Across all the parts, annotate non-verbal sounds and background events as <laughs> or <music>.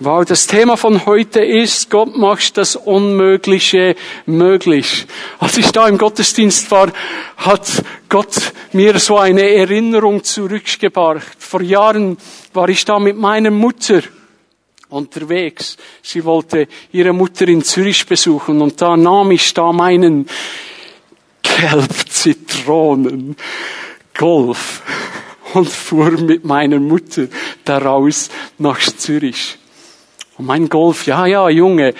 Wow, das Thema von heute ist, Gott macht das Unmögliche möglich. Als ich da im Gottesdienst war, hat Gott mir so eine Erinnerung zurückgebracht. Vor Jahren war ich da mit meiner Mutter unterwegs. Sie wollte ihre Mutter in Zürich besuchen und da nahm ich da meinen Gelb-Zitronen Golf und fuhr mit meiner Mutter daraus nach Zürich. Und mein Golf, ja, ja, Junge,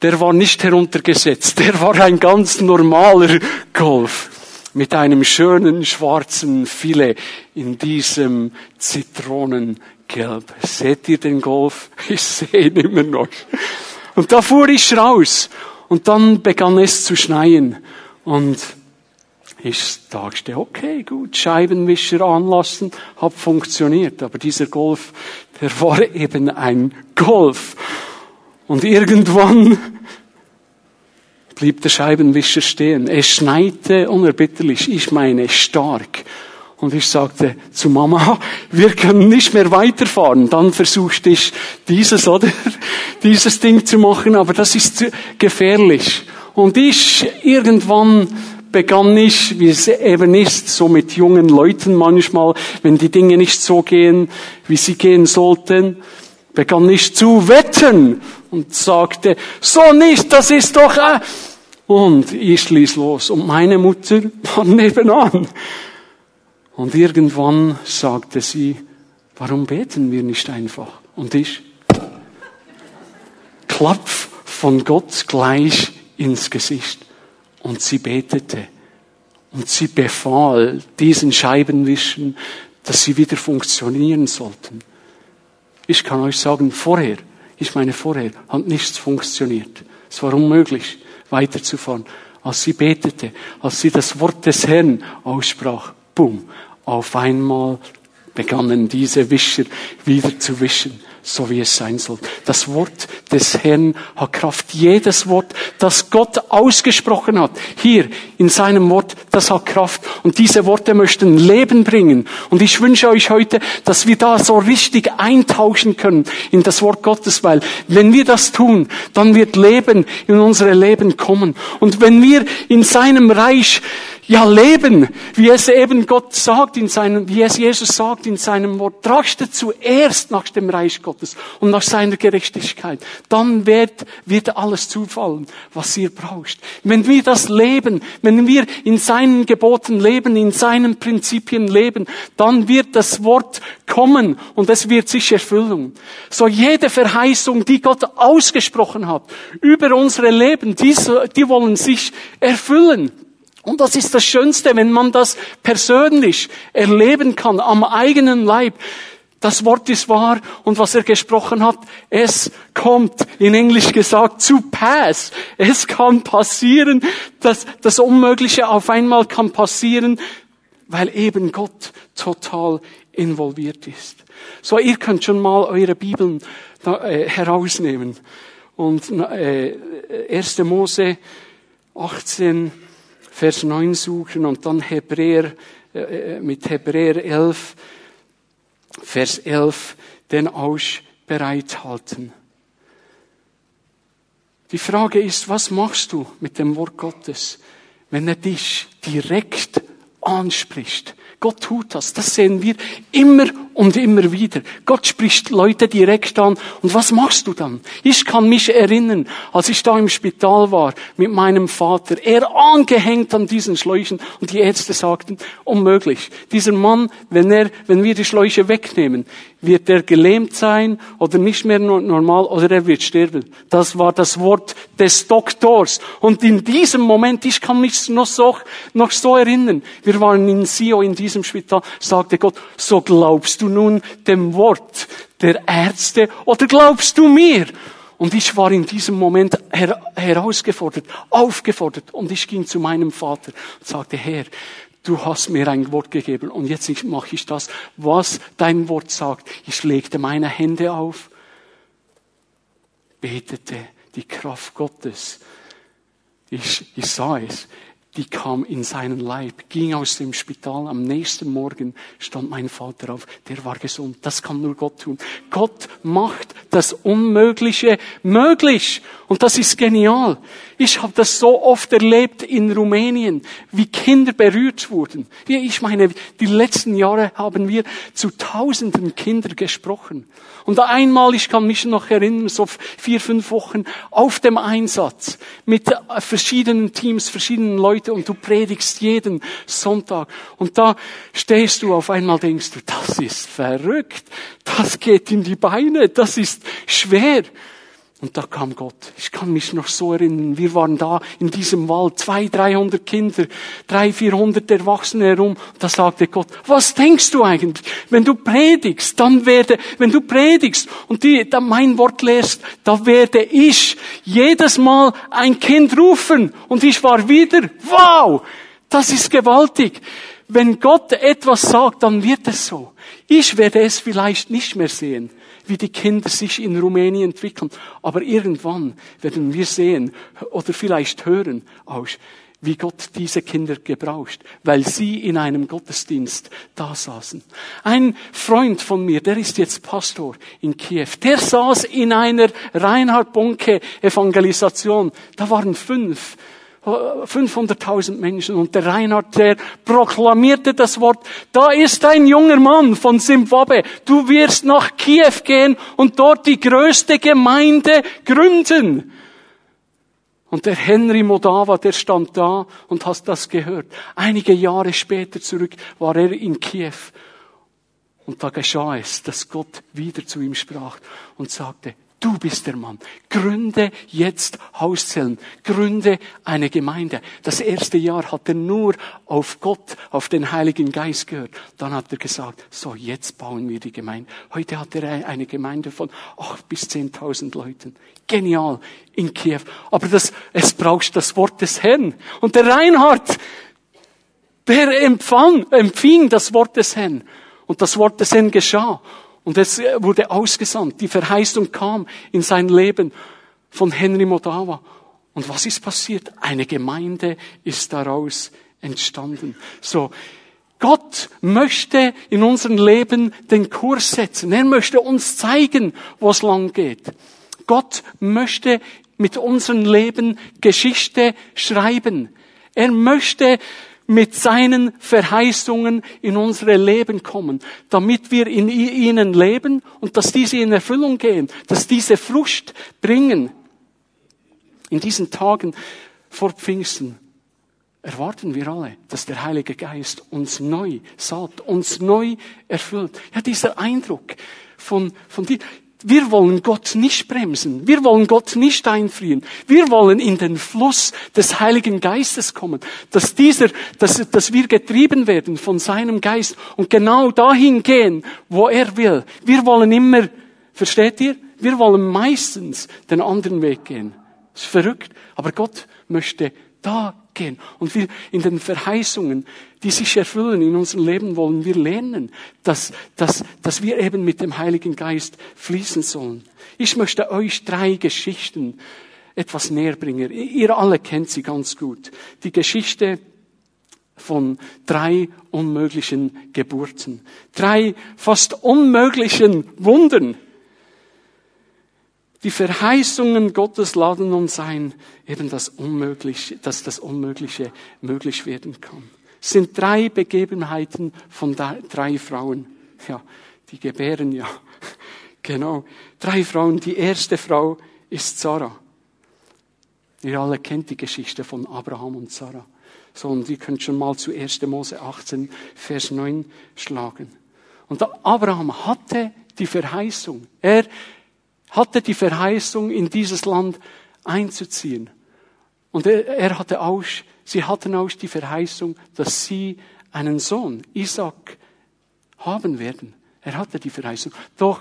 der war nicht heruntergesetzt, der war ein ganz normaler Golf mit einem schönen schwarzen Filet in diesem Zitronengelb. Seht ihr den Golf? <laughs> Ich sehe ihn immer noch. Und da fuhr ich raus und dann begann es zu schneien und ich dachte, okay, gut, Scheibenwischer anlassen, hat funktioniert. Aber dieser Golf, der war eben ein Golf. Und irgendwann blieb der Scheibenwischer stehen. Es schneite unerbitterlich, ich meine stark. Und ich sagte zu Mama, wir können nicht mehr weiterfahren. Dann versuchte ich dieses oder <laughs> dieses Ding zu machen, aber das ist gefährlich. Und ich irgendwann begann ich, wie es eben ist, so mit jungen Leuten manchmal, wenn die Dinge nicht so gehen, wie sie gehen sollten, begann ich zu wetten und sagte, so nicht, das ist doch, äh. und ich ließ los und meine Mutter war <laughs> nebenan. Und irgendwann sagte sie, warum beten wir nicht einfach? Und ich, Klapf von Gott gleich ins Gesicht. Und sie betete. Und sie befahl diesen Scheibenwischen, dass sie wieder funktionieren sollten. Ich kann euch sagen, vorher, ich meine vorher, hat nichts funktioniert. Es war unmöglich, weiterzufahren. Als sie betete, als sie das Wort des Herrn aussprach, bumm, auf einmal begannen diese Wischer wieder zu wischen so wie es sein soll. Das Wort des Herrn hat Kraft. Jedes Wort, das Gott ausgesprochen hat, hier in seinem Wort, das hat Kraft. Und diese Worte möchten Leben bringen. Und ich wünsche euch heute, dass wir da so richtig eintauschen können in das Wort Gottes, weil wenn wir das tun, dann wird Leben in unsere Leben kommen. Und wenn wir in seinem Reich ja, leben, wie es eben Gott sagt in seinem, wie es Jesus sagt in seinem Wort. Trachte zuerst nach dem Reich Gottes und nach seiner Gerechtigkeit. Dann wird, wird alles zufallen, was ihr braucht. Wenn wir das leben, wenn wir in seinen Geboten leben, in seinen Prinzipien leben, dann wird das Wort kommen und es wird sich erfüllen. So jede Verheißung, die Gott ausgesprochen hat über unsere Leben, die, die wollen sich erfüllen. Und das ist das Schönste, wenn man das persönlich erleben kann, am eigenen Leib. Das Wort ist wahr und was er gesprochen hat, es kommt, in Englisch gesagt, zu pass. Es kann passieren, dass das Unmögliche auf einmal kann passieren, weil eben Gott total involviert ist. So, ihr könnt schon mal eure Bibeln äh, herausnehmen. Und äh, 1. Mose 18, Vers 9 suchen und dann Hebräer, äh, äh, mit Hebräer 11, Vers 11, den Ausch bereithalten. Die Frage ist, was machst du mit dem Wort Gottes, wenn er dich direkt anspricht? Gott tut das. Das sehen wir immer und immer wieder. Gott spricht Leute direkt an. Und was machst du dann? Ich kann mich erinnern, als ich da im Spital war mit meinem Vater, er angehängt an diesen Schläuchen und die Ärzte sagten, unmöglich. Dieser Mann, wenn er, wenn wir die Schläuche wegnehmen, wird er gelähmt sein oder nicht mehr normal oder er wird sterben. Das war das Wort des Doktors. Und in diesem Moment, ich kann mich noch so, noch so erinnern, wir waren in Sio in diesem Spital, sagte Gott, so glaubst du nun dem Wort der Ärzte oder glaubst du mir? Und ich war in diesem Moment her herausgefordert, aufgefordert und ich ging zu meinem Vater und sagte, Herr, du hast mir ein Wort gegeben und jetzt mache ich das, was dein Wort sagt. Ich legte meine Hände auf, betete die Kraft Gottes. Ich, ich sah es. die kam in seinen Leib, ging aus dem Spital. Am nächsten Morgen stand mein Vater auf. Der war gesund. Das kann nur Gott tun. Gott macht das Unmögliche möglich. Und das ist genial. Ich habe das so oft erlebt in Rumänien, wie Kinder berührt wurden. Ich meine, die letzten Jahre haben wir zu tausenden Kinder gesprochen. Und einmal, ich kann mich noch erinnern, so vier, fünf Wochen auf dem Einsatz mit verschiedenen Teams, verschiedenen Leuten und du predigst jeden Sonntag. Und da stehst du auf einmal, denkst du, das ist verrückt, das geht in die Beine, das ist schwer. Und da kam Gott. Ich kann mich noch so erinnern. Wir waren da in diesem Wald, zwei, dreihundert Kinder, drei, vierhundert Erwachsene herum. Da sagte Gott, was denkst du eigentlich? Wenn du predigst, dann werde, wenn du predigst und die, dann mein Wort lehrst, da werde ich jedes Mal ein Kind rufen. Und ich war wieder, wow, das ist gewaltig. Wenn Gott etwas sagt, dann wird es so. Ich werde es vielleicht nicht mehr sehen wie die Kinder sich in Rumänien entwickeln. Aber irgendwann werden wir sehen oder vielleicht hören aus, wie Gott diese Kinder gebraucht, weil sie in einem Gottesdienst da saßen. Ein Freund von mir, der ist jetzt Pastor in Kiew, der saß in einer Reinhard Bonke Evangelisation. Da waren fünf 500.000 Menschen und der Reinhard, der proklamierte das Wort, da ist ein junger Mann von Zimbabwe, du wirst nach Kiew gehen und dort die größte Gemeinde gründen. Und der Henry Modava, der stand da und hast das gehört. Einige Jahre später zurück war er in Kiew. Und da geschah es, dass Gott wieder zu ihm sprach und sagte, Du bist der Mann. Gründe jetzt Hauszellen. Gründe eine Gemeinde. Das erste Jahr hat er nur auf Gott, auf den Heiligen Geist gehört. Dann hat er gesagt, so jetzt bauen wir die Gemeinde. Heute hat er eine Gemeinde von acht bis zehntausend Leuten. Genial in Kiew. Aber das, es braucht das Wort des Herrn. Und der Reinhard, der empfang, empfing das Wort des Herrn. Und das Wort des Herrn geschah. Und es wurde ausgesandt. Die Verheißung kam in sein Leben von Henry Modawa. Und was ist passiert? Eine Gemeinde ist daraus entstanden. So. Gott möchte in unserem Leben den Kurs setzen. Er möchte uns zeigen, wo es lang geht. Gott möchte mit unserem Leben Geschichte schreiben. Er möchte mit seinen Verheißungen in unsere Leben kommen, damit wir in ihnen leben und dass diese in Erfüllung gehen, dass diese Frucht bringen. In diesen Tagen vor Pfingsten erwarten wir alle, dass der Heilige Geist uns neu salbt, uns neu erfüllt. Ja, dieser Eindruck von, von dir, wir wollen Gott nicht bremsen. Wir wollen Gott nicht einfrieren. Wir wollen in den Fluss des Heiligen Geistes kommen. Dass dieser, dass, dass wir getrieben werden von seinem Geist und genau dahin gehen, wo er will. Wir wollen immer, versteht ihr? Wir wollen meistens den anderen Weg gehen. Das ist verrückt. Aber Gott möchte da gehen. Und wir in den Verheißungen, die sich erfüllen in unserem Leben, wollen wir lernen, dass, dass, dass wir eben mit dem Heiligen Geist fließen sollen. Ich möchte euch drei Geschichten etwas näher bringen. Ihr alle kennt sie ganz gut. Die Geschichte von drei unmöglichen Geburten. Drei fast unmöglichen Wundern. Die Verheißungen Gottes laden uns ein, eben das Unmögliche, dass das Unmögliche möglich werden kann. Es sind drei Begebenheiten von drei Frauen. Ja, die gebären ja. <laughs> Genau. Drei Frauen. Die erste Frau ist Sarah. Ihr alle kennt die Geschichte von Abraham und Sarah. So, und ihr könnt schon mal zu 1. Mose 18, Vers 9 schlagen. Und Abraham hatte die Verheißung. Er hatte die Verheißung, in dieses Land einzuziehen. Und er, hatte auch, sie hatten auch die Verheißung, dass sie einen Sohn, Isaac, haben werden. Er hatte die Verheißung. Doch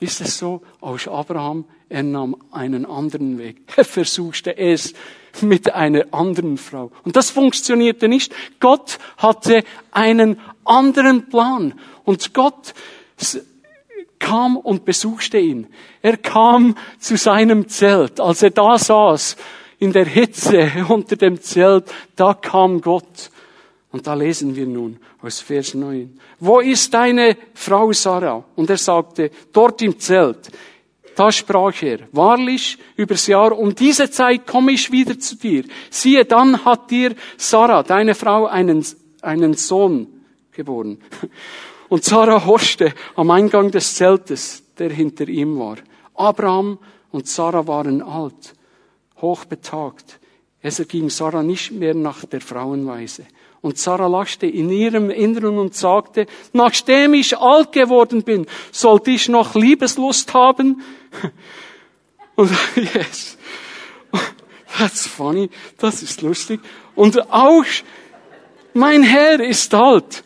ist es so, aus Abraham, er nahm einen anderen Weg. <laughs> Er versuchte es mit einer anderen Frau. Und das funktionierte nicht. Gott hatte einen anderen Plan. Und Gott kam und besuchte ihn. Er kam zu seinem Zelt. Als er da saß, in der Hitze <laughs> unter dem Zelt, da kam Gott. Und da lesen wir nun aus Vers 9. Wo ist deine Frau Sarah? Und er sagte, dort im Zelt. Da sprach er, wahrlich, übers Jahr um diese Zeit komme ich wieder zu dir. Siehe, dann hat dir Sarah, deine Frau, einen, einen Sohn geboren. Und Sarah horchte am Eingang des Zeltes, der hinter ihm war. Abraham und Sarah waren alt, hochbetagt. Es erging Sarah nicht mehr nach der Frauenweise. Und Sarah lachte in ihrem Inneren und sagte, nachdem ich alt geworden bin, sollte ich noch Liebeslust haben? <laughs> Und yes, that's funny, das ist lustig. Und auch mein Herr ist alt.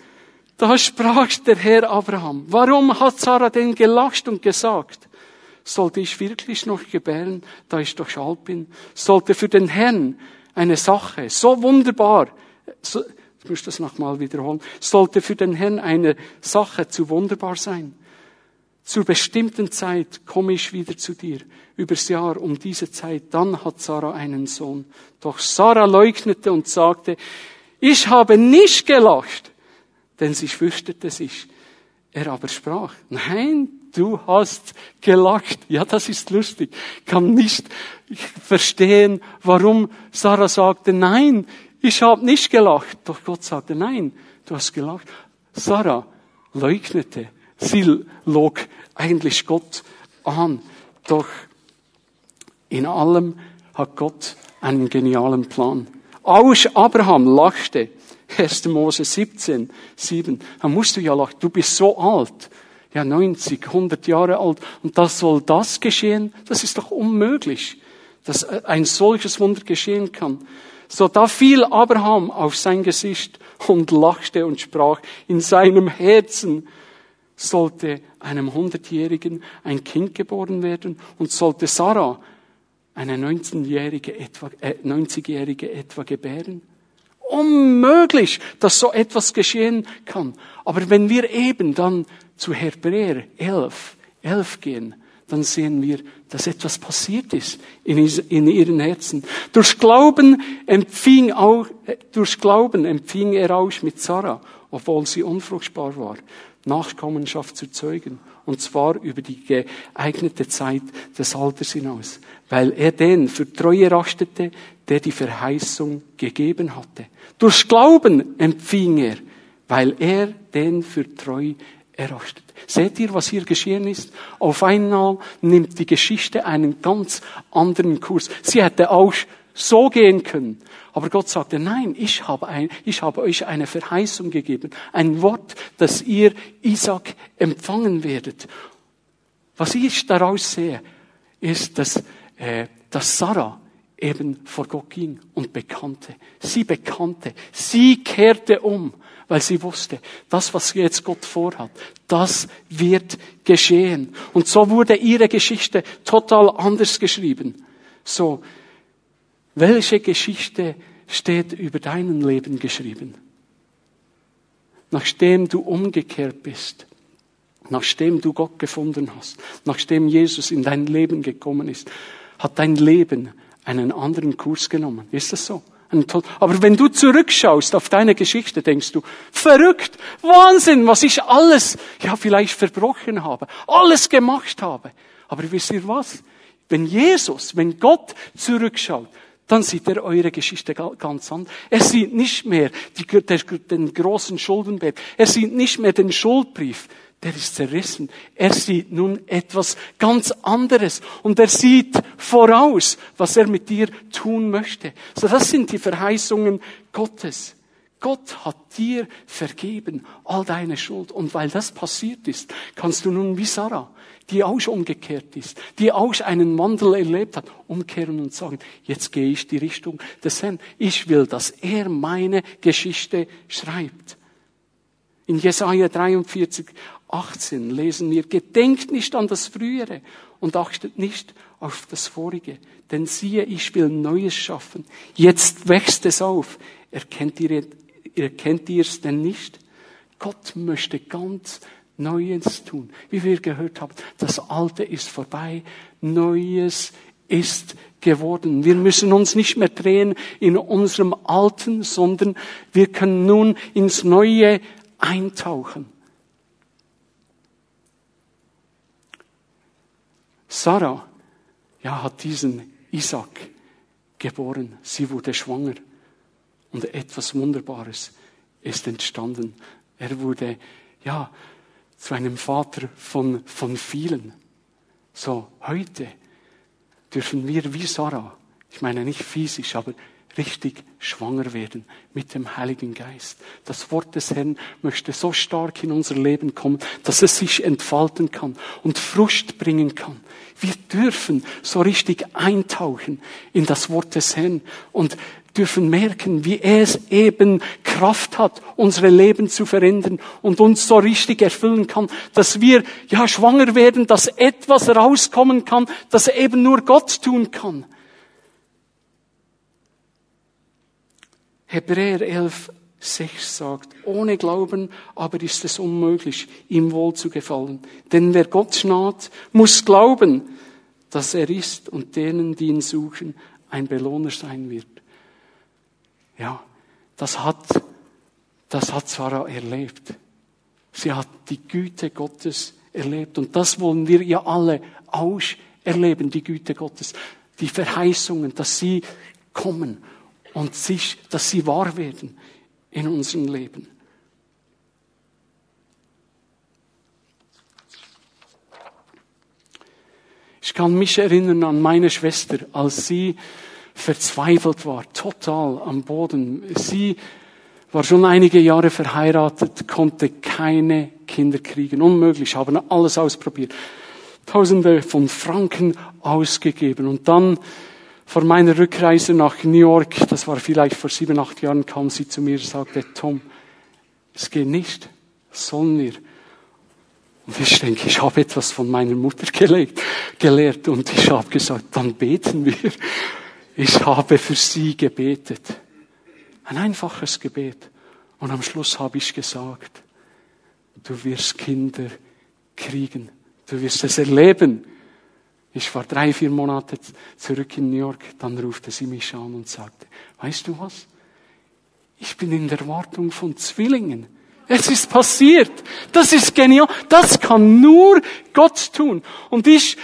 Da sprach der Herr Abraham, warum hat Sarah denn gelacht und gesagt, sollte ich wirklich noch gebären, da ich doch alt bin? Sollte für den Herrn eine Sache so wunderbar, so, ich muss das nochmal wiederholen, sollte für den Herrn eine Sache zu wunderbar sein. Zur bestimmten Zeit komme ich wieder zu dir, übers Jahr um diese Zeit, dann hat Sarah einen Sohn. Doch Sarah leugnete und sagte, ich habe nicht gelacht, denn sie fürchtete sich. Er aber sprach, nein, du hast gelacht. Ja, das ist lustig. Ich kann nicht verstehen, warum Sarah sagte, nein, ich habe nicht gelacht. Doch Gott sagte, nein, du hast gelacht. Sarah leugnete. Sie log eigentlich Gott an. Doch in allem hat Gott einen genialen Plan. Auch Abraham lachte. 1. Mose 17, 7. Da musst du ja lachen. Du bist so alt. Ja, 90, 100 Jahre alt. Und das soll das geschehen? Das ist doch unmöglich, dass ein solches Wunder geschehen kann. So da fiel Abraham auf sein Gesicht und lachte und sprach, in seinem Herzen sollte einem Hundertjährigen ein Kind geboren werden und sollte Sarah eine 19-jährige etwa, äh, 90-jährige etwa gebären. Unmöglich, dass so etwas geschehen kann. Aber wenn wir eben dann zu Hebräer 11, 11 gehen, dann sehen wir, dass etwas passiert ist in, ihren Herzen. Durch Glauben empfing auch, äh, durch Glauben empfing er auch mit Sarah, obwohl sie unfruchtbar war, Nachkommenschaft zu zeugen. Und zwar über die geeignete Zeit des Alters hinaus. Weil er den für treu erachtete, der die Verheißung gegeben hatte. Durch Glauben empfing er, weil er den für treu erachtet. Seht ihr, was hier geschehen ist? Auf einmal nimmt die Geschichte einen ganz anderen Kurs. Sie hätte auch so gehen können. Aber Gott sagte, nein, ich habe, ein, ich habe euch eine Verheißung gegeben. Ein Wort, dass ihr Isaac empfangen werdet. Was ich daraus sehe, ist, dass, äh, dass Sarah eben vor Gott ging und bekannte. Sie bekannte. Sie kehrte um weil sie wusste, das, was jetzt Gott vorhat, das wird geschehen. Und so wurde ihre Geschichte total anders geschrieben. So, welche Geschichte steht über dein Leben geschrieben? Nachdem du umgekehrt bist, nachdem du Gott gefunden hast, nachdem Jesus in dein Leben gekommen ist, hat dein Leben einen anderen Kurs genommen. Ist das so? Aber wenn du zurückschaust auf deine Geschichte, denkst du, verrückt, Wahnsinn, was ich alles, ja, vielleicht verbrochen habe, alles gemacht habe. Aber wisst ihr was? Wenn Jesus, wenn Gott zurückschaut, dann sieht er eure Geschichte ganz anders. Er sieht nicht mehr den großen Schuldenberg. Er sieht nicht mehr den Schuldbrief der ist zerrissen. Er sieht nun etwas ganz anderes und er sieht voraus, was er mit dir tun möchte. So, das sind die Verheißungen Gottes. Gott hat dir vergeben all deine Schuld. Und weil das passiert ist, kannst du nun wie Sarah, die auch umgekehrt ist, die auch einen Wandel erlebt hat, umkehren und sagen, jetzt gehe ich die Richtung des Herrn. Ich will, dass er meine Geschichte schreibt. In Jesaja 43, 18 lesen wir, gedenkt nicht an das Frühere und achtet nicht auf das Vorige. Denn siehe, ich will Neues schaffen. Jetzt wächst es auf. Erkennt ihr, erkennt ihr es denn nicht? Gott möchte ganz Neues tun. Wie wir gehört haben, das Alte ist vorbei. Neues ist geworden. Wir müssen uns nicht mehr drehen in unserem Alten, sondern wir können nun ins Neue eintauchen. Sarah, ja, hat diesen Isaac geboren. Sie wurde schwanger. Und etwas Wunderbares ist entstanden. Er wurde, ja, zu einem Vater von, von vielen. So, heute dürfen wir wie Sarah, ich meine nicht physisch, aber richtig schwanger werden mit dem Heiligen Geist. Das Wort des Herrn möchte so stark in unser Leben kommen, dass es sich entfalten kann und Frust bringen kann. Wir dürfen so richtig eintauchen in das Wort des Herrn und dürfen merken, wie es eben Kraft hat, unsere Leben zu verändern und uns so richtig erfüllen kann, dass wir ja schwanger werden, dass etwas rauskommen kann, das eben nur Gott tun kann. Hebräer 11, 6 sagt, ohne Glauben aber ist es unmöglich, ihm wohl zu gefallen. Denn wer Gott naht, muss glauben, dass er ist und denen, die ihn suchen, ein Belohner sein wird. Ja, das hat, das hat Sarah erlebt. Sie hat die Güte Gottes erlebt. Und das wollen wir ja alle auserleben, die Güte Gottes. Die Verheißungen, dass sie kommen und sich, dass sie wahr werden in unserem Leben. Ich kann mich erinnern an meine Schwester, als sie verzweifelt war, total am Boden. Sie war schon einige Jahre verheiratet, konnte keine Kinder kriegen. Unmöglich, haben alles ausprobiert. Tausende von Franken ausgegeben. Und dann vor meiner Rückreise nach New York, das war vielleicht vor sieben, acht Jahren, kam sie zu mir und sagte, Tom, es geht nicht. Sollen wir? Und ich denke, ich habe etwas von meiner Mutter gelegt, gelehrt und ich habe gesagt, dann beten wir. Ich habe für sie gebetet. Ein einfaches Gebet. Und am Schluss habe ich gesagt, du wirst Kinder kriegen. Du wirst es erleben. Ich war drei, vier Monate zurück in New York, dann rufte sie mich an und sagte, weißt du was? Ich bin in der Wartung von Zwillingen. Es ist passiert. Das ist genial. Das kann nur Gott tun. Und ich,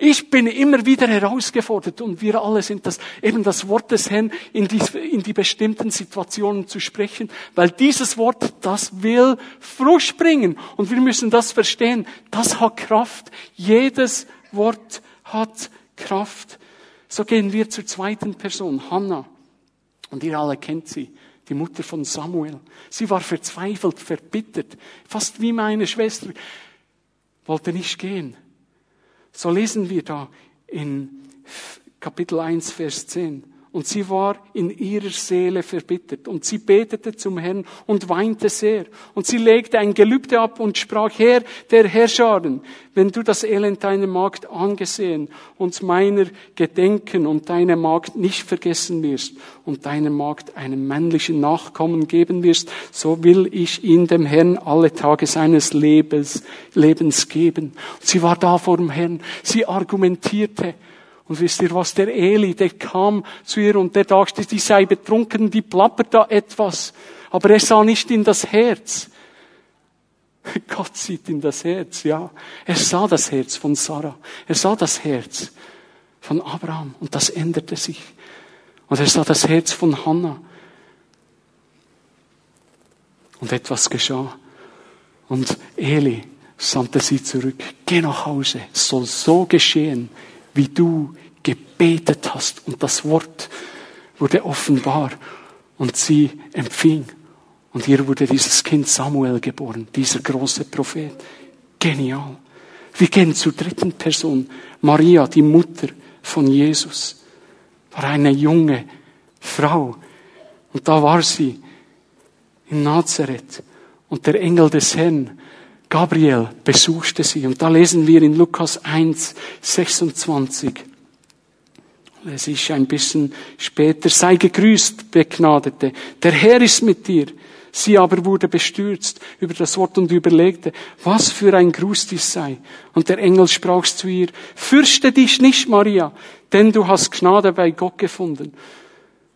ich bin immer wieder herausgefordert und wir alle sind das, eben das Wort des Herrn in die, in die bestimmten Situationen zu sprechen, weil dieses Wort, das will Frucht bringen und wir müssen das verstehen. Das hat Kraft. Jedes Wort hat Kraft. So gehen wir zur zweiten Person, Hannah. Und ihr alle kennt sie, die Mutter von Samuel. Sie war verzweifelt, verbittert, fast wie meine Schwester, wollte nicht gehen. So lesen wir da in Kapitel 1, Vers 10. Und sie war in ihrer Seele verbittert. Und sie betete zum Herrn und weinte sehr. Und sie legte ein Gelübde ab und sprach, Herr der Herrscharen, wenn du das Elend deiner Magd angesehen und meiner Gedenken und deiner Magd nicht vergessen wirst und deiner Magd einen männlichen Nachkommen geben wirst, so will ich ihn dem Herrn alle Tage seines Lebens, Lebens geben. Und sie war da vor dem Herrn. Sie argumentierte. Und wisst ihr was, der Eli, der kam zu ihr und der dachte, die sei betrunken, die plappert da etwas. Aber er sah nicht in das Herz. <laughs> Gott sieht in das Herz, ja. Er sah das Herz von Sarah. Er sah das Herz von Abraham und das änderte sich. Und er sah das Herz von Hannah. Und etwas geschah. Und Eli sandte sie zurück. Geh nach Hause. Es soll so geschehen, wie du gebetet hast. Und das Wort wurde offenbar und sie empfing. Und hier wurde dieses Kind Samuel geboren, dieser große Prophet. Genial. Wir gehen zur dritten Person. Maria, die Mutter von Jesus, war eine junge Frau. Und da war sie in Nazareth. Und der Engel des Herrn Gabriel besuchte sie. Und da lesen wir in Lukas 1, 26. Es ist ein bisschen später. Sei gegrüßt, Begnadete. Der Herr ist mit dir. Sie aber wurde bestürzt über das Wort und überlegte, was für ein Gruß dies sei. Und der Engel sprach zu ihr, fürchte dich nicht, Maria, denn du hast Gnade bei Gott gefunden.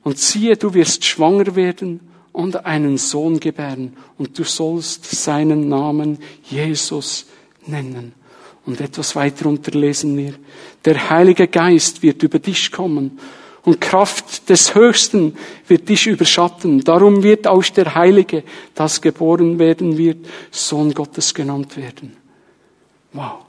Und siehe, du wirst schwanger werden und einen Sohn gebären, und du sollst seinen Namen Jesus nennen. Und etwas weiter unterlesen wir. Der Heilige Geist wird über dich kommen und Kraft des Höchsten wird dich überschatten. Darum wird aus der Heilige, das geboren werden wird, Sohn Gottes genannt werden. Wow.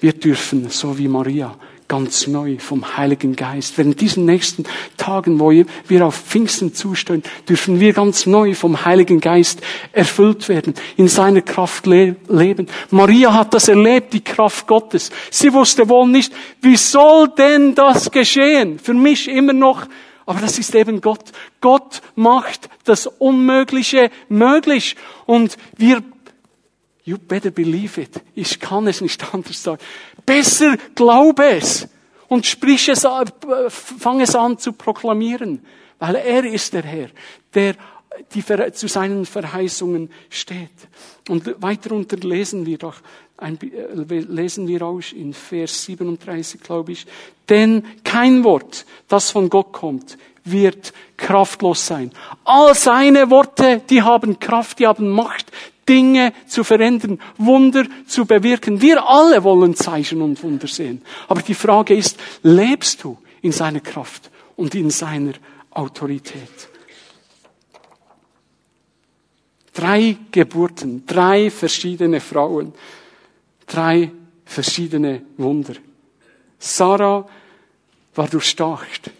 Wir dürfen, so wie Maria, ganz neu vom Heiligen Geist. Während diesen nächsten Tagen, wo wir auf Pfingsten zustehen, dürfen wir ganz neu vom Heiligen Geist erfüllt werden, in seiner Kraft le leben. Maria hat das erlebt, die Kraft Gottes. Sie wusste wohl nicht, wie soll denn das geschehen? Für mich immer noch aber das ist eben Gott. Gott macht das Unmögliche möglich. Und wir You better believe it. Ich kann es nicht <laughs> anders sagen. Besser glaube es und sprich es, fang es an zu proklamieren, weil er ist der Herr, der die, zu seinen Verheißungen steht. Und weiter unter lesen wir doch, ein, äh, lesen wir aus in Vers 37, glaube ich. Denn kein Wort, das von Gott kommt, wird kraftlos sein. All seine Worte, die haben Kraft, die haben Macht, Dinge zu verändern, Wunder zu bewirken. Wir alle wollen Zeichen und Wunder sehen. Aber die Frage ist, lebst du in seiner Kraft und in seiner Autorität? Drei Geburten, drei verschiedene Frauen, drei verschiedene Wunder. Sarah war durchstacht,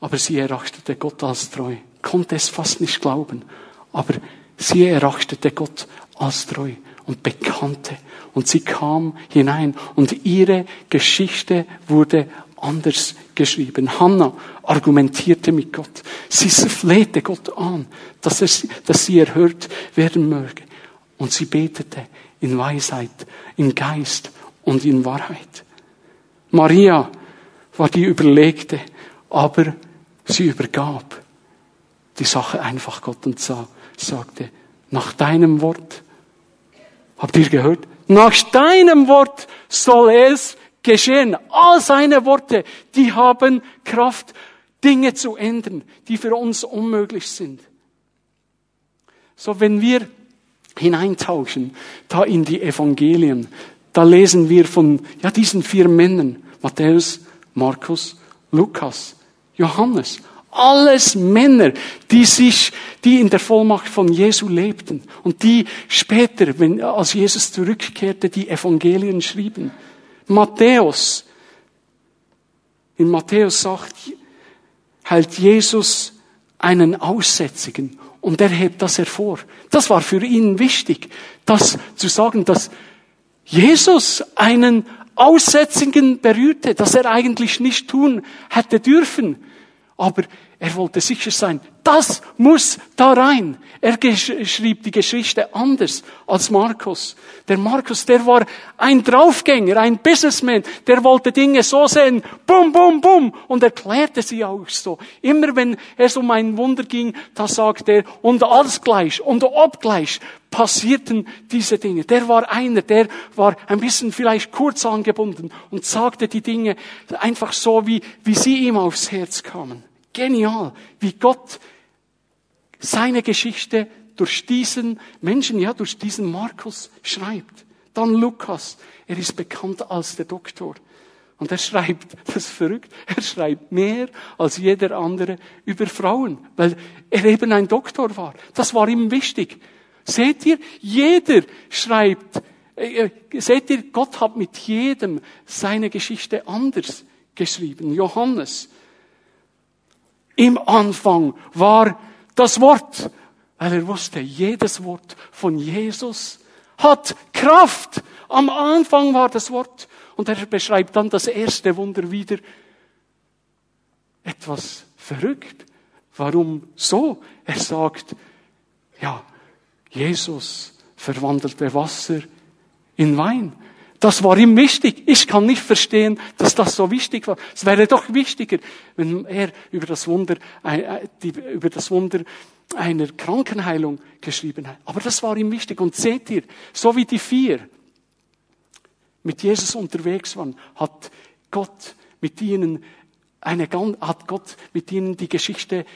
aber sie erachtete Gott als treu, konnte es fast nicht glauben, aber Sie erachtete Gott als treu und bekannte. Und sie kam hinein und ihre Geschichte wurde anders geschrieben. Hannah argumentierte mit Gott. Sie flehte Gott an, dass, er, dass sie erhört werden möge. Und sie betete in Weisheit, in Geist und in Wahrheit. Maria war die Überlegte, aber sie übergab die Sache einfach Gott und sah, sagte, nach deinem Wort. Habt ihr gehört? Nach deinem Wort soll es geschehen. All seine Worte, die haben Kraft, Dinge zu ändern, die für uns unmöglich sind. So, wenn wir hineintauchen, da in die Evangelien, da lesen wir von, ja, diesen vier Männern, Matthäus, Markus, Lukas, Johannes. Alles Männer, die sich, die in der Vollmacht von Jesu lebten und die später, wenn, als Jesus zurückkehrte, die Evangelien schrieben. Matthäus, in Matthäus sagt, hält Jesus einen Aussätzigen und er hebt das hervor. Das war für ihn wichtig, das zu sagen, dass Jesus einen Aussätzigen berührte, dass er eigentlich nicht tun hätte dürfen. Aber er wollte sicher sein, das muss da rein. Er schrieb die Geschichte anders als Markus. Der Markus, der war ein Draufgänger, ein Businessman, der wollte Dinge so sehen, bum, bum, bum, und erklärte sie auch so. Immer wenn es um ein Wunder ging, da sagte er, und alles gleich, und obgleich passierten diese Dinge. Der war einer, der war ein bisschen vielleicht kurz angebunden und sagte die Dinge einfach so, wie, wie sie ihm aufs Herz kamen. Genial, wie Gott seine Geschichte durch diesen Menschen, ja, durch diesen Markus schreibt. Dann Lukas, er ist bekannt als der Doktor. Und er schreibt, <laughs> das ist verrückt, er schreibt mehr als jeder andere über Frauen, weil er eben ein Doktor war. Das war ihm wichtig. Seht ihr, jeder schreibt, äh, äh seht ihr, Gott hat mit jedem seine Geschichte anders geschrieben. Johannes, im Anfang war das Wort, weil er wusste, jedes Wort von Jesus hat Kraft. Am Anfang war das Wort. Und er beschreibt dann das erste Wunder wieder. Etwas verrückt. Warum so? Er sagt, ja, Jesus verwandelte Wasser in Wein. Das war ihm wichtig. Ich kann nicht verstehen, dass das so wichtig war. Es wäre doch wichtiger, wenn er über das Wunder, äh, über das Wunder einer Krankenheilung geschrieben hat. Aber das war ihm wichtig. Und seht ihr, so wie die vier mit Jesus unterwegs waren, hat Gott mit ihnen eine, hat Gott mit ihnen die Geschichte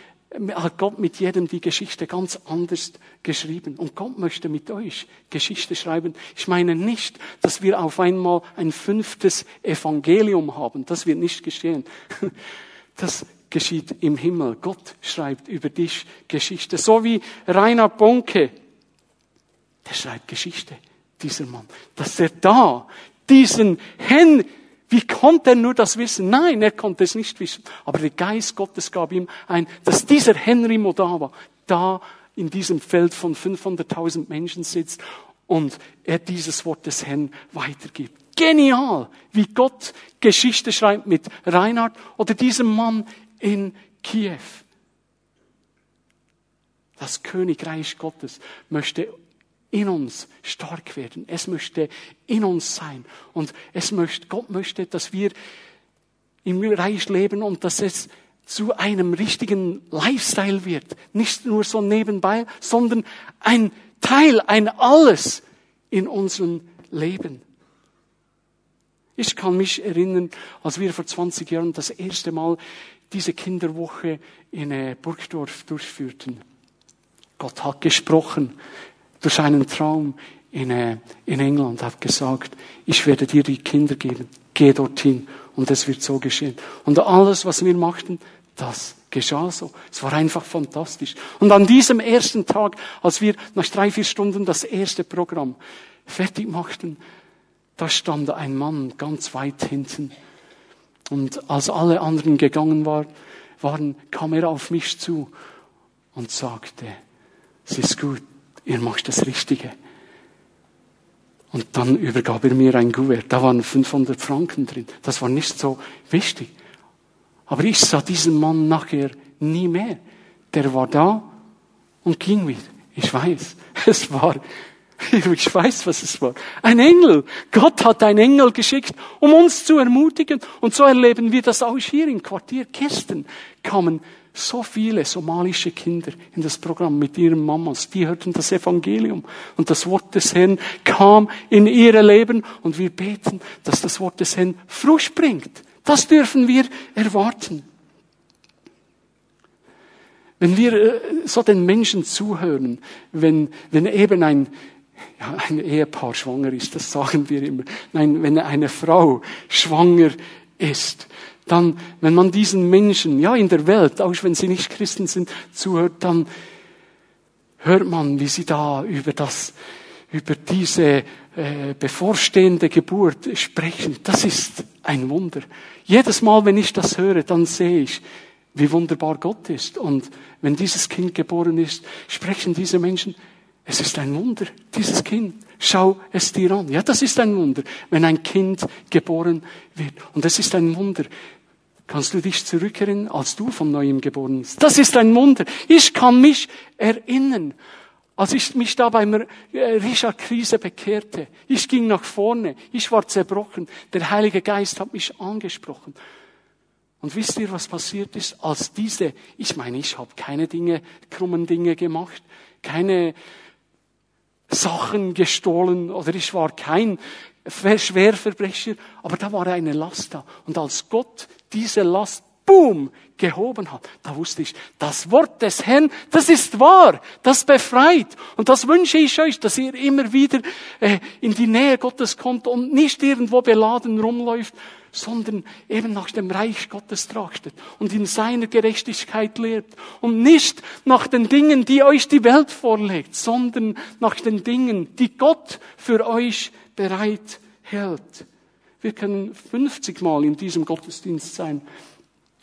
hat Gott mit jedem die Geschichte ganz anders geschrieben. Und Gott möchte mit euch Geschichte schreiben. Ich meine nicht, dass wir auf einmal ein fünftes Evangelium haben. Das wird nicht geschehen. <laughs> Das geschieht im Himmel. Gott schreibt über dich Geschichte. So wie Rainer Bonke. Der schreibt Geschichte, dieser Mann. Dass er da diesen Hen wie konnte er nur das wissen? Nein, er konnte es nicht wissen. Aber der Geist Gottes gab ihm ein, dass dieser Henry Modava da in diesem Feld von 500.000 Menschen sitzt und er dieses Wort des Herrn weitergibt. Genial, wie Gott Geschichte schreibt mit Reinhard oder diesem Mann in Kiew. Das Königreich Gottes möchte in uns stark werden. Es möchte in uns sein. Und es möchte, Gott möchte, dass wir im Reich leben und dass es zu einem richtigen Lifestyle wird. Nicht nur so nebenbei, sondern ein Teil, ein Alles in unserem Leben. Ich kann mich erinnern, als wir vor 20 Jahren das erste Mal diese Kinderwoche in äh, Burgdorf durchführten. Gott hat gesprochen durch einen Traum in, äh, in England, hat gesagt, ich werde dir die Kinder geben, geh dorthin und es wird so geschehen. Und alles, was wir machten, das geschah so. Es war einfach fantastisch. Und an diesem ersten Tag, als wir nach drei, vier Stunden das erste Programm fertig machten, da stand ein Mann ganz weit hinten. Und als alle anderen gegangen war, waren, kam er auf mich zu und sagte, es ist gut, ihr macht das Richtige. Und dann übergab er mir ein Kuvert. Da waren 500 Franken drin. Das war nicht so wichtig. Aber ich sah diesen Mann nachher nie mehr. Der war da und ging wieder. Ich weiß, <laughs> es war, ich weiß, was es war. Ein Engel. Gott hat einen Engel geschickt, um uns zu ermutigen. Und so erleben wir das auch hier im Quartier Kirsten. Kamen so viele somalische Kinder in das Programm mit ihren Mamas. Die hörten das Evangelium und das Wort des Herrn kam in ihre Leben und wir beten, dass das Wort des Herrn Frucht bringt. Das dürfen wir erwarten. Wenn wir äh, so den Menschen zuhören, wenn, wenn eben ein, ja, ein Ehepaar schwanger ist, das sagen wir immer. Nein, wenn eine Frau schwanger ist, dann, wenn man diesen Menschen, ja, in der Welt, auch wenn sie nicht Christen sind, zuhört, dann hört man, wie sie da über das, über diese äh, bevorstehende Geburt sprechen. Das ist ein Wunder. Jedes Mal, wenn ich das höre, dann sehe ich, wie wunderbar Gott ist. Und wenn dieses Kind geboren ist, sprechen diese Menschen, es ist ein Wunder, dieses Kind. Schau es dir an. Ja, das ist ein Wunder, wenn ein Kind geboren wird. Und es ist ein Wunder, Kannst du dich zurückerinnern, als du von neuem geboren bist? Das ist ein Wunder. Ich kann mich erinnern, als ich mich da beim äh, Richard Krise bekehrte. Ich ging nach vorne. Ich war zerbrochen. Der Heilige Geist hat mich angesprochen. Und wisst ihr, was passiert ist, als diese, ich meine, ich habe keine Dinge, krummen Dinge gemacht, keine Sachen gestohlen oder ich war kein Schwerverbrecher, aber da war eine Last da. Und als Gott diese Last, boom, gehoben hat, da wusste ich, das Wort des Herrn, das ist wahr, das befreit. Und das wünsche ich euch, dass ihr immer wieder äh, in die Nähe Gottes kommt und nicht irgendwo beladen rumläuft, sondern eben nach dem Reich Gottes trachtet und in seiner Gerechtigkeit lebt und nicht nach den Dingen, die euch die Welt vorlegt, sondern nach den Dingen, die Gott für euch bereit hält. Wir können 50 Mal in diesem Gottesdienst sein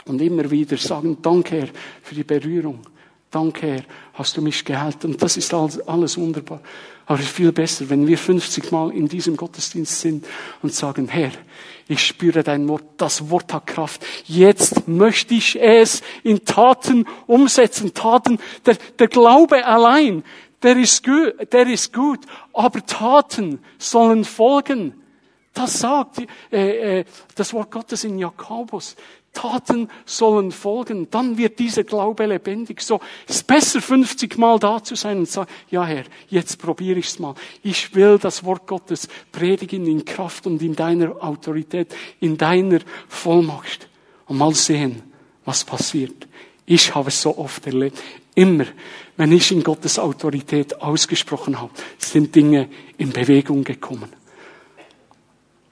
und immer wieder sagen, danke Herr für die Berührung. Danke Herr, hast du mich geheilt. Und das ist alles, wunderbar. Aber es ist viel besser, wenn wir 50 Mal in diesem Gottesdienst sind und sagen, Herr, ich spüre dein Wort, das Wort hat Kraft. Jetzt möchte ich es in Taten umsetzen. Taten, der, der Glaube allein, der ist, gut, der ist gut, aber Taten sollen folgen. Das sagt äh, äh, das Wort Gottes in Jakobus. Taten sollen folgen, dann wird dieser Glaube lebendig. So ist besser 50 Mal da zu sein und sagen, ja Herr, jetzt probiere ich's mal. Ich will das Wort Gottes predigen in Kraft und in deiner Autorität, in deiner Vollmacht. Und mal sehen, was passiert. Ich habe es so oft erlebt. Immer, wenn ich in Gottes Autorität ausgesprochen habe, sind Dinge in Bewegung gekommen.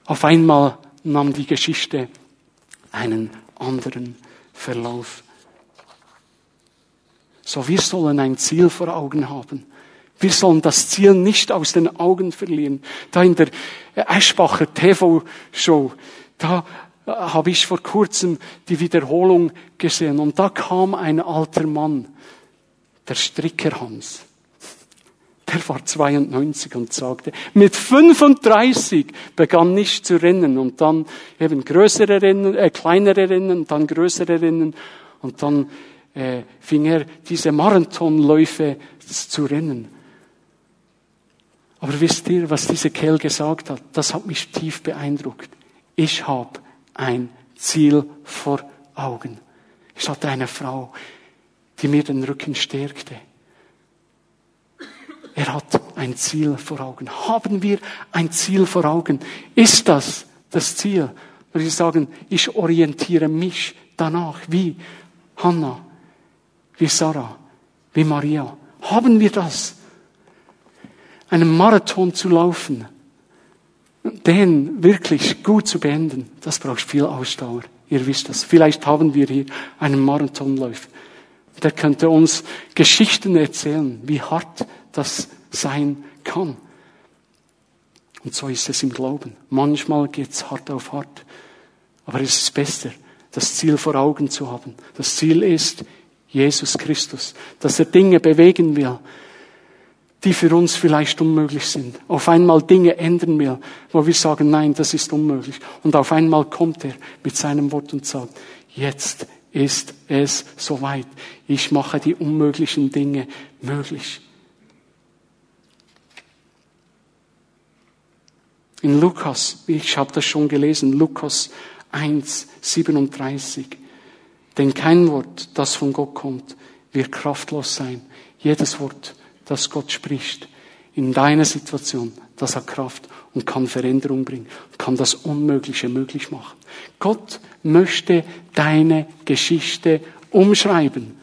Auf einmal nahm die Geschichte einen anderen Verlauf. So, wir sollen ein Ziel vor Augen haben. Wir sollen das Ziel nicht aus den Augen verlieren. Da in der Eschbacher TV-Show, da habe ich vor kurzem die Wiederholung gesehen und da kam ein alter Mann, der Stricker Hans. Der war 92 und sagte, mit 35 begann ich zu rennen und dann eben größere Rennen, äh, kleinere Rennen, dann größere Rennen und dann äh, fing er diese Marathonläufe zu rennen. Aber wisst ihr, was dieser Kerl gesagt hat? Das hat mich tief beeindruckt. Ich habe ein Ziel vor Augen. Ich hatte eine Frau, die mir den Rücken stärkte. Er hat ein Ziel vor Augen. Haben wir ein Ziel vor Augen? Ist das das Ziel? Würde ich sagen, ich orientiere mich danach, wie Hannah, wie Sarah, wie Maria. Haben wir das? Einen Marathon zu laufen, den wirklich gut zu beenden, das braucht viel Ausdauer. Ihr wisst das. Vielleicht haben wir hier einen Marathonläufer. Der könnte uns Geschichten erzählen, wie hart das sein kann. Und so ist es im Glauben. Manchmal geht's hart auf hart. Aber es ist besser, das Ziel vor Augen zu haben. Das Ziel ist Jesus Christus, dass er Dinge bewegen will, die für uns vielleicht unmöglich sind. Auf einmal Dinge ändern will, wo wir sagen, nein, das ist unmöglich. Und auf einmal kommt er mit seinem Wort und sagt, jetzt ist es soweit. Ich mache die unmöglichen Dinge möglich. In Lukas, ich habe das schon gelesen, Lukas 1, 37. Denn kein Wort, das von Gott kommt, wird kraftlos sein. Jedes Wort, das Gott spricht, in deiner Situation, das hat Kraft und kann Veränderung bringen, kann das Unmögliche möglich machen. Gott möchte deine Geschichte umschreiben.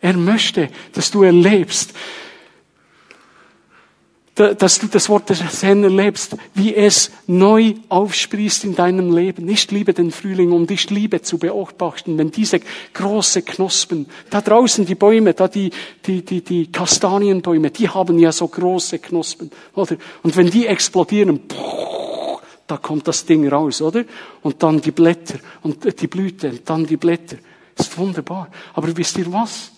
Er möchte, dass du erlebst, dass du das Wort des Herrn erlebst, wie es neu aufsprießt in deinem Leben. Ich liebe den Frühling und ich liebe zu beobachten, wenn diese große Knospen, da draußen die Bäume, da die, die, die, die Kastanienbäume, die haben ja so große Knospen, oder? Und wenn die explodieren, da kommt das Ding raus, oder? Und dann die Blätter und die Blüte und dann die Blätter. Ist wunderbar. Aber wisst ihr was?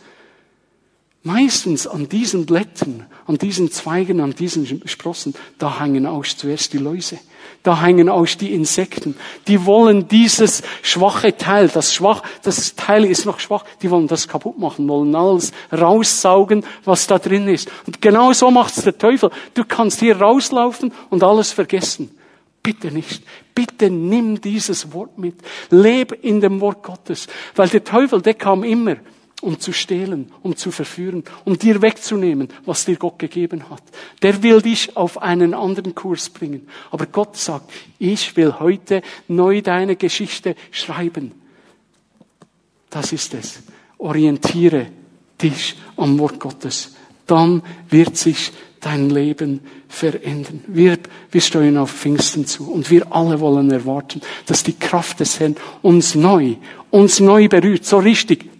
Meistens an diesen Blättern, an diesen Zweigen, an diesen Sprossen, da hängen auch zuerst die Läuse. Da hängen auch die Insekten. Die wollen dieses schwache Teil, das schwach, das Teil ist noch schwach, die wollen das kaputt machen, wollen alles raussaugen, was da drin ist. Und genau so macht's der Teufel. Du kannst hier rauslaufen und alles vergessen. Bitte nicht. Bitte nimm dieses Wort mit. Leb in dem Wort Gottes. Weil der Teufel, der kam immer um zu stehlen, um zu verführen, um dir wegzunehmen, was dir Gott gegeben hat. Der will dich auf einen anderen Kurs bringen. Aber Gott sagt, ich will heute neu deine Geschichte schreiben. Das ist es. Orientiere dich am Wort Gottes. Dann wird sich dein Leben verändern. Wir, wir steuern auf Pfingsten zu und wir alle wollen erwarten, dass die Kraft des Herrn uns neu, uns neu berührt, so richtig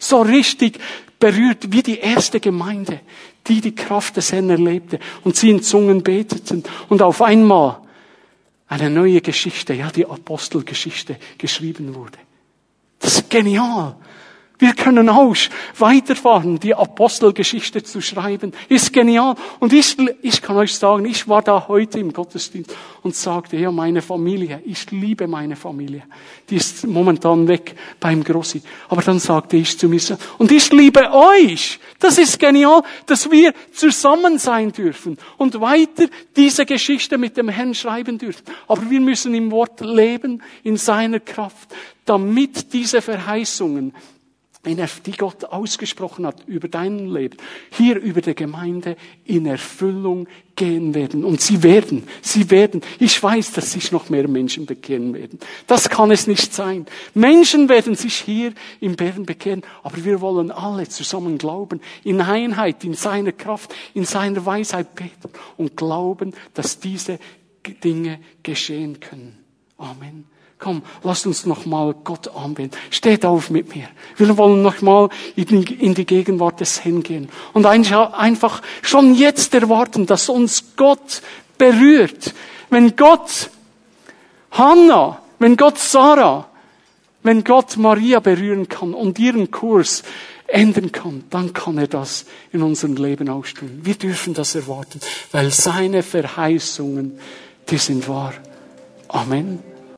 so richtig berührt wie die erste Gemeinde, die die Kraft des Herrn erlebte und sie in Zungen beteten und auf einmal eine neue Geschichte, ja die Apostelgeschichte geschrieben wurde. Das ist genial. Wir können auch weiterfahren, die Apostelgeschichte zu schreiben. Ist genial. Und ich, ich kann euch sagen, ich war da heute im Gottesdienst und sagte, ja, meine Familie, ich liebe meine Familie. Die ist momentan weg beim Grossi. Aber dann sagte ich zu mir, und ich liebe euch. Das ist genial, dass wir zusammen sein dürfen und weiter diese Geschichte mit dem Herrn schreiben dürfen. Aber wir müssen im Wort leben, in seiner Kraft, damit diese Verheißungen die Gott ausgesprochen hat über dein Leben, hier über der Gemeinde in Erfüllung gehen werden. Und sie werden, sie werden. Ich weiß, dass sich noch mehr Menschen bekehren werden. Das kann es nicht sein. Menschen werden sich hier im Bern bekehren, aber wir wollen alle zusammen glauben, in Einheit, in seiner Kraft, in seiner Weisheit beten und glauben, dass diese Dinge geschehen können. Amen. Komm, lasst uns nochmal Gott anbeten. Steht auf mit mir. Wir wollen nochmal in die Gegenwart des Herrn gehen. Und einfach schon jetzt erwarten, dass uns Gott berührt. Wenn Gott Hannah, wenn Gott Sarah, wenn Gott Maria berühren kann und ihren Kurs ändern kann, dann kann er das in unserem Leben auch tun. Wir dürfen das erwarten, weil seine Verheißungen, die sind wahr. Amen.